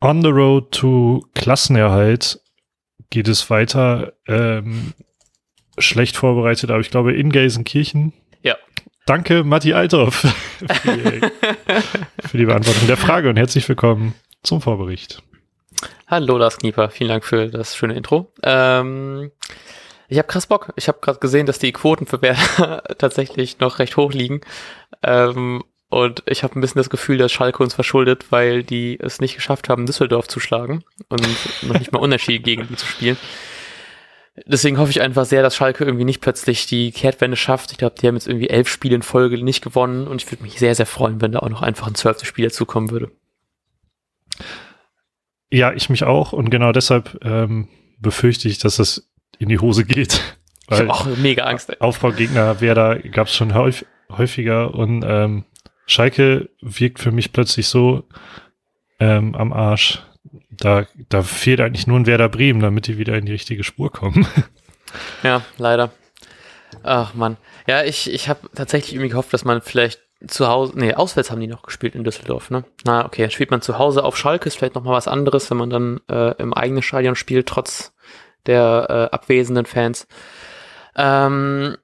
On the road to Klassenerhalt geht es weiter. Ähm, schlecht vorbereitet, aber ich glaube in Gelsenkirchen. Ja. Danke, Matti Althoff, für die, für die Beantwortung der Frage und herzlich willkommen zum Vorbericht. Hallo, Lars Knieper. Vielen Dank für das schöne Intro. Ähm, ich habe krass Bock. Ich habe gerade gesehen, dass die Quoten für Werder tatsächlich noch recht hoch liegen. Ähm, und ich habe ein bisschen das Gefühl, dass Schalke uns verschuldet, weil die es nicht geschafft haben, Düsseldorf zu schlagen und noch nicht mal Unentschieden gegen die zu spielen. Deswegen hoffe ich einfach sehr, dass Schalke irgendwie nicht plötzlich die Kehrtwende schafft. Ich glaube, die haben jetzt irgendwie elf Spiele in Folge nicht gewonnen und ich würde mich sehr, sehr freuen, wenn da auch noch einfach ein zwölftes Spiel dazukommen würde. Ja, ich mich auch und genau deshalb ähm, befürchte ich, dass das in die Hose geht. ich habe auch mega Angst. Ey. Aufbaugegner Werder gab es schon häufig, häufiger und ähm, Schalke wirkt für mich plötzlich so ähm, am Arsch. Da, da fehlt eigentlich nur ein Werder Bremen, damit die wieder in die richtige Spur kommen. Ja, leider. Ach man. Ja, ich, ich habe tatsächlich irgendwie gehofft, dass man vielleicht zu Hause, nee, auswärts haben die noch gespielt in Düsseldorf, ne? Na, okay, spielt man zu Hause auf Schalke, ist vielleicht nochmal was anderes, wenn man dann äh, im eigenen Stadion spielt, trotz der äh, abwesenden Fans. Ähm,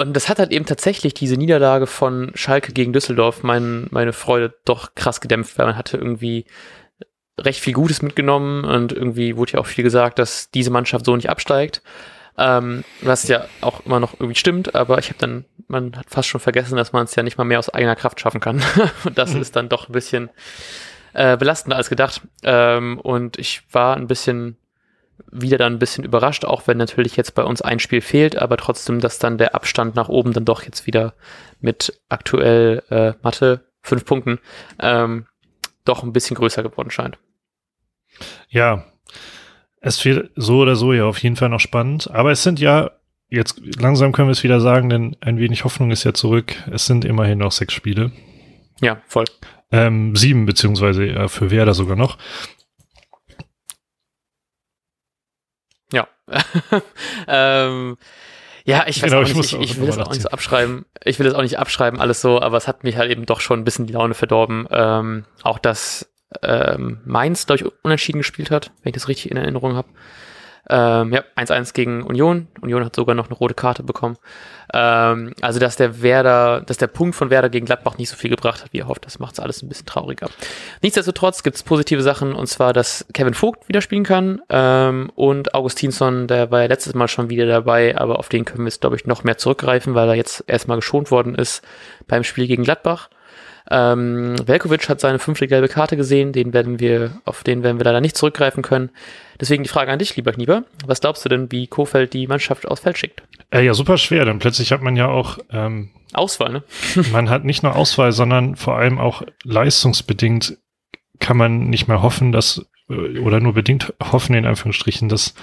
und das hat halt eben tatsächlich diese Niederlage von Schalke gegen Düsseldorf mein, meine Freude doch krass gedämpft, weil man hatte irgendwie recht viel Gutes mitgenommen und irgendwie wurde ja auch viel gesagt, dass diese Mannschaft so nicht absteigt. Ähm, was ja auch immer noch irgendwie stimmt, aber ich habe dann, man hat fast schon vergessen, dass man es ja nicht mal mehr aus eigener Kraft schaffen kann. und das mhm. ist dann doch ein bisschen äh, belastender als gedacht. Ähm, und ich war ein bisschen wieder dann ein bisschen überrascht, auch wenn natürlich jetzt bei uns ein Spiel fehlt, aber trotzdem, dass dann der Abstand nach oben dann doch jetzt wieder mit aktuell äh, Mathe fünf Punkten ähm, doch ein bisschen größer geworden scheint. Ja, es wird so oder so ja auf jeden Fall noch spannend, aber es sind ja jetzt langsam können wir es wieder sagen, denn ein wenig Hoffnung ist ja zurück. Es sind immerhin noch sechs Spiele. Ja, voll. Ähm, sieben, beziehungsweise äh, für Werder sogar noch. Ja. ähm, ja, ich weiß genau, auch nicht, ich, ich, ich will das auch nicht so abschreiben. Ich will das auch nicht abschreiben, alles so, aber es hat mich halt eben doch schon ein bisschen die Laune verdorben. Ähm, auch dass ähm, Mainz, glaube ich, unentschieden gespielt hat, wenn ich das richtig in Erinnerung habe. Ähm, ja, 1-1 gegen Union. Union hat sogar noch eine rote Karte bekommen. Ähm, also, dass der Werder, dass der Punkt von Werder gegen Gladbach nicht so viel gebracht hat, wie er hofft, das macht es alles ein bisschen trauriger. Nichtsdestotrotz gibt es positive Sachen, und zwar, dass Kevin Vogt wieder spielen kann ähm, und Augustinsson, der war ja letztes Mal schon wieder dabei, aber auf den können wir jetzt, glaube ich, noch mehr zurückgreifen, weil er jetzt erstmal geschont worden ist beim Spiel gegen Gladbach. Ähm, Velkovic hat seine fünfte gelbe Karte gesehen, den werden wir, auf den werden wir leider nicht zurückgreifen können. Deswegen die Frage an dich, lieber Knieber. Was glaubst du denn, wie Kofeld die Mannschaft aufs Feld schickt? Äh, ja, super schwer, denn plötzlich hat man ja auch ähm, Auswahl, ne? man hat nicht nur Auswahl, sondern vor allem auch leistungsbedingt kann man nicht mehr hoffen, dass, äh, oder nur bedingt hoffen, in Anführungsstrichen, dass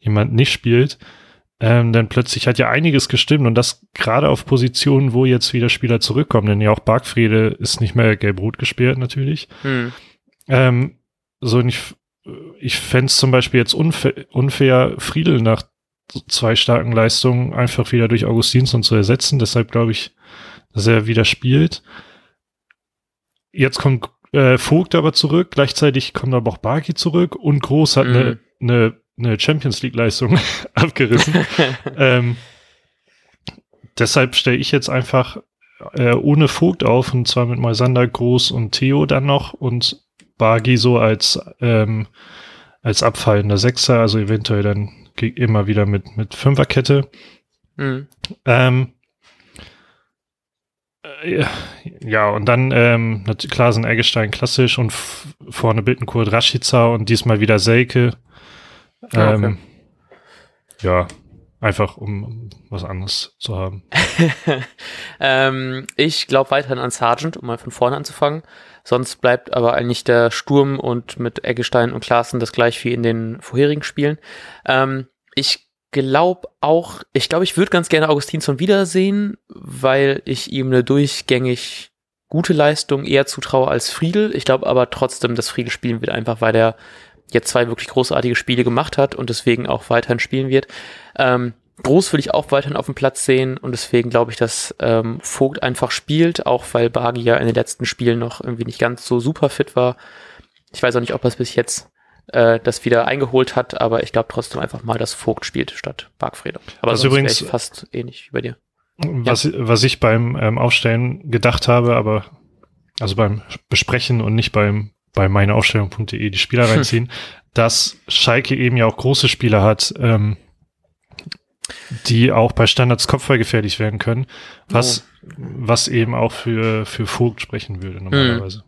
jemand nicht spielt. Ähm, denn plötzlich hat ja einiges gestimmt und das gerade auf Positionen, wo jetzt wieder Spieler zurückkommen, denn ja auch Bargfriede ist nicht mehr gelb-rot gesperrt natürlich. Hm. Ähm, so ich, ich fände es zum Beispiel jetzt unfair, unfair, Friedel nach zwei starken Leistungen einfach wieder durch Augustinsson zu ersetzen. Deshalb glaube ich, dass er wieder spielt. Jetzt kommt äh, Vogt aber zurück, gleichzeitig kommt aber auch Barki zurück und Groß hat eine mhm. ne, eine Champions League-Leistung abgerissen. ähm, deshalb stelle ich jetzt einfach äh, ohne Vogt auf und zwar mit Moisander, Groß und Theo dann noch und Bagi so als, ähm, als abfallender Sechser, also eventuell dann immer wieder mit, mit Fünferkette. Mhm. Ähm, äh, ja, und dann ähm, klar sind Eggestein klassisch und vorne Bittenkurt Rashica und diesmal wieder Selke. Ah, ähm, okay. Ja, einfach um was anderes zu haben. ähm, ich glaube weiterhin an Sargent, um mal von vorne anzufangen. Sonst bleibt aber eigentlich der Sturm und mit Eggestein und Klaassen das gleich wie in den vorherigen Spielen. Ähm, ich glaube auch, ich glaube, ich würde ganz gerne Augustinsson wiedersehen, weil ich ihm eine durchgängig gute Leistung eher zutraue als Friedel. Ich glaube aber trotzdem, dass Friedel spielen wird, einfach weil der jetzt zwei wirklich großartige Spiele gemacht hat und deswegen auch weiterhin spielen wird. Ähm, Groß will ich auch weiterhin auf dem Platz sehen und deswegen glaube ich, dass ähm, Vogt einfach spielt, auch weil Bagi ja in den letzten Spielen noch irgendwie nicht ganz so super fit war. Ich weiß auch nicht, ob er es bis jetzt äh, das wieder eingeholt hat, aber ich glaube trotzdem einfach mal, dass Vogt spielt statt Bargfrede. Aber Das sonst übrigens- fast ähnlich wie bei dir. Was, was ich beim ähm, Aufstellen gedacht habe, aber also beim Besprechen und nicht beim bei meineaufstellung.de die Spieler reinziehen, dass Schalke eben ja auch große Spieler hat, ähm, die auch bei Standards kopfballgefährlich werden können, was, was eben auch für, für Vogt sprechen würde normalerweise.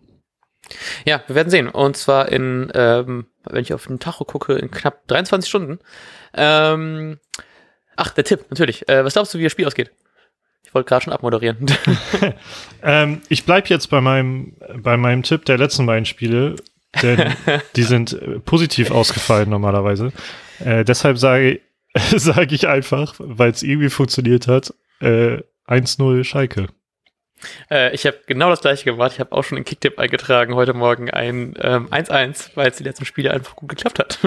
Ja, wir werden sehen. Und zwar in, ähm, wenn ich auf den Tacho gucke, in knapp 23 Stunden. Ähm, ach, der Tipp, natürlich. Äh, was glaubst du, wie das Spiel ausgeht? Ich wollte gerade schon abmoderieren. Ähm, ich bleib jetzt bei meinem, bei meinem Tipp der letzten beiden Spiele, denn die sind äh, positiv ausgefallen normalerweise. Äh, deshalb sage sage ich einfach, weil es irgendwie funktioniert hat, äh, 1-0 Schalke. äh, ich habe genau das gleiche gemacht. Ich habe auch schon in Kicktipp eingetragen heute Morgen ein ähm, 1-1, weil es die letzten Spiele einfach gut geklappt hat.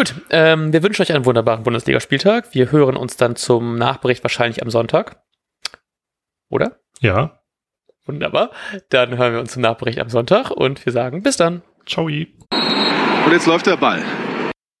Gut, ähm, wir wünschen euch einen wunderbaren Bundesligaspieltag. Wir hören uns dann zum Nachbericht wahrscheinlich am Sonntag. Oder? Ja. Wunderbar. Dann hören wir uns zum Nachbericht am Sonntag und wir sagen bis dann. Ciao. Und jetzt läuft der Ball.